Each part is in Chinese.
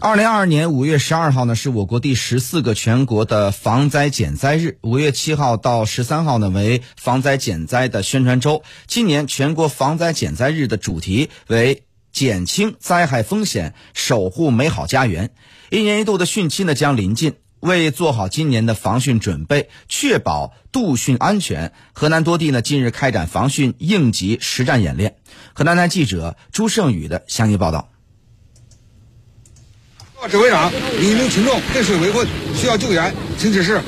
二零二二年五月十二号呢，是我国第十四个全国的防灾减灾日。五月七号到十三号呢，为防灾减灾的宣传周。今年全国防灾减灾日的主题为减轻灾害风险，守护美好家园。一年一度的汛期呢将临近，为做好今年的防汛准备，确保度汛安全，河南多地呢近日开展防汛应急实战演练。河南台记者朱胜宇的详细报道。指挥长，一名群众被水围困，需要救援，请指示。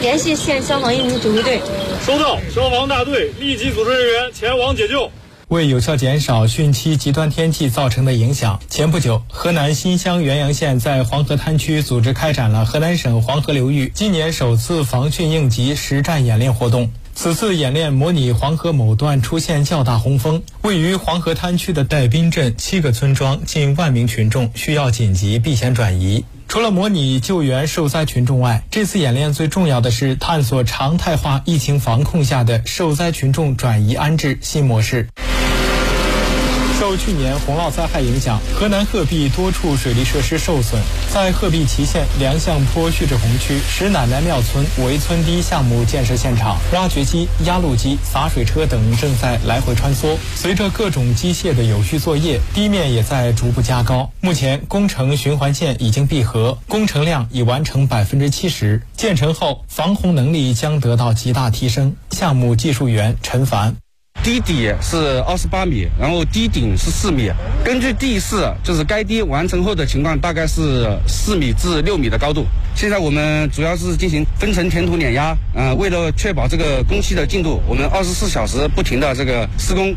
联系县消防应急指挥队。收到，消防大队立即组织人员前往解救。为有效减少汛期极端天气造成的影响，前不久，河南新乡原阳县在黄河滩区组织开展了河南省黄河流域今年首次防汛应急实战演练活动。此次演练模拟黄河某段出现较大洪峰，位于黄河滩区的戴滨镇七个村庄近万名群众需要紧急避险转移。除了模拟救援受灾群众外，这次演练最重要的是探索常态化疫情防控下的受灾群众转移安置新模式。受去年洪涝灾害影响，河南鹤壁多处水利设施受损。在鹤壁淇县梁相坡蓄滞洪区石奶奶庙村围村堤项目建设现场，挖掘机、压路机、洒水车等正在来回穿梭。随着各种机械的有序作业，堤面也在逐步加高。目前工程循环线已经闭合，工程量已完成百分之七十。建成后，防洪能力将得到极大提升。项目技术员陈凡。堤底是二十八米，然后堤顶是四米。根据地势，就是该堤完成后的情况，大概是四米至六米的高度。现在我们主要是进行分层填土碾压，嗯，为了确保这个工期的进度，我们二十四小时不停的这个施工。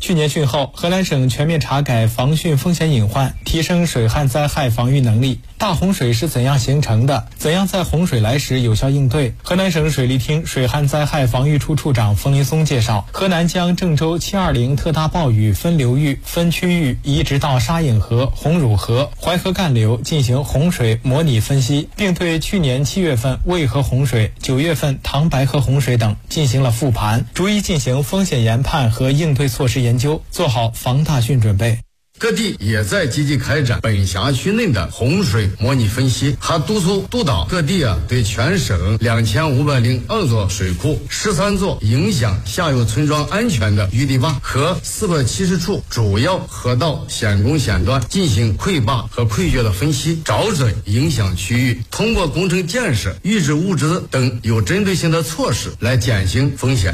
去年汛后，河南省全面查改防汛风险隐患，提升水旱灾害防御能力。大洪水是怎样形成的？怎样在洪水来时有效应对？河南省水利厅水旱灾害防御处处长冯林松介绍，河南将郑州七二零特大暴雨分流域、分区域移植到沙引河、红汝河、淮河干流进行洪水模拟分析，并对去年七月份渭河洪水、九月份唐白河洪水等进行了复盘，逐一进行风险研判和应对措施研研究，做好防大汛准备。各地也在积极开展本辖区内的洪水模拟分析，还督促督导各地啊，对全省两千五百零二座水库、十三座影响下游村庄安全的淤堤坝和四百七十处主要河道险工险段进行溃坝和溃决的分析，找准影响区域，通过工程建设、预置物资等有针对性的措施来减轻风险。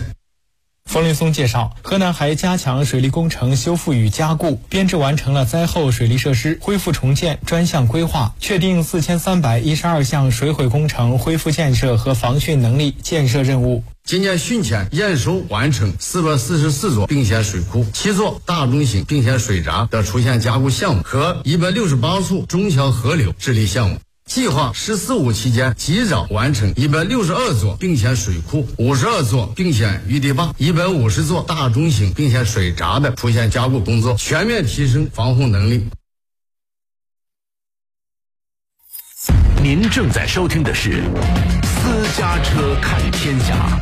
冯林松介绍，河南还加强水利工程修复与加固，编制完成了灾后水利设施恢复重建专项规划，确定四千三百一十二项水毁工程恢复建设和防汛能力建设任务。今年汛前验收完成四百四十四座并线水库、七座大中型并线水闸的出现加固项目和一百六十八处中小河流治理项目。计划“十四五”期间及早完成一百六十二座并线水库、五十二座并线淤堤坝、一百五十座大中型并线水闸的出现加固工作，全面提升防护能力。您正在收听的是《私家车看天下》。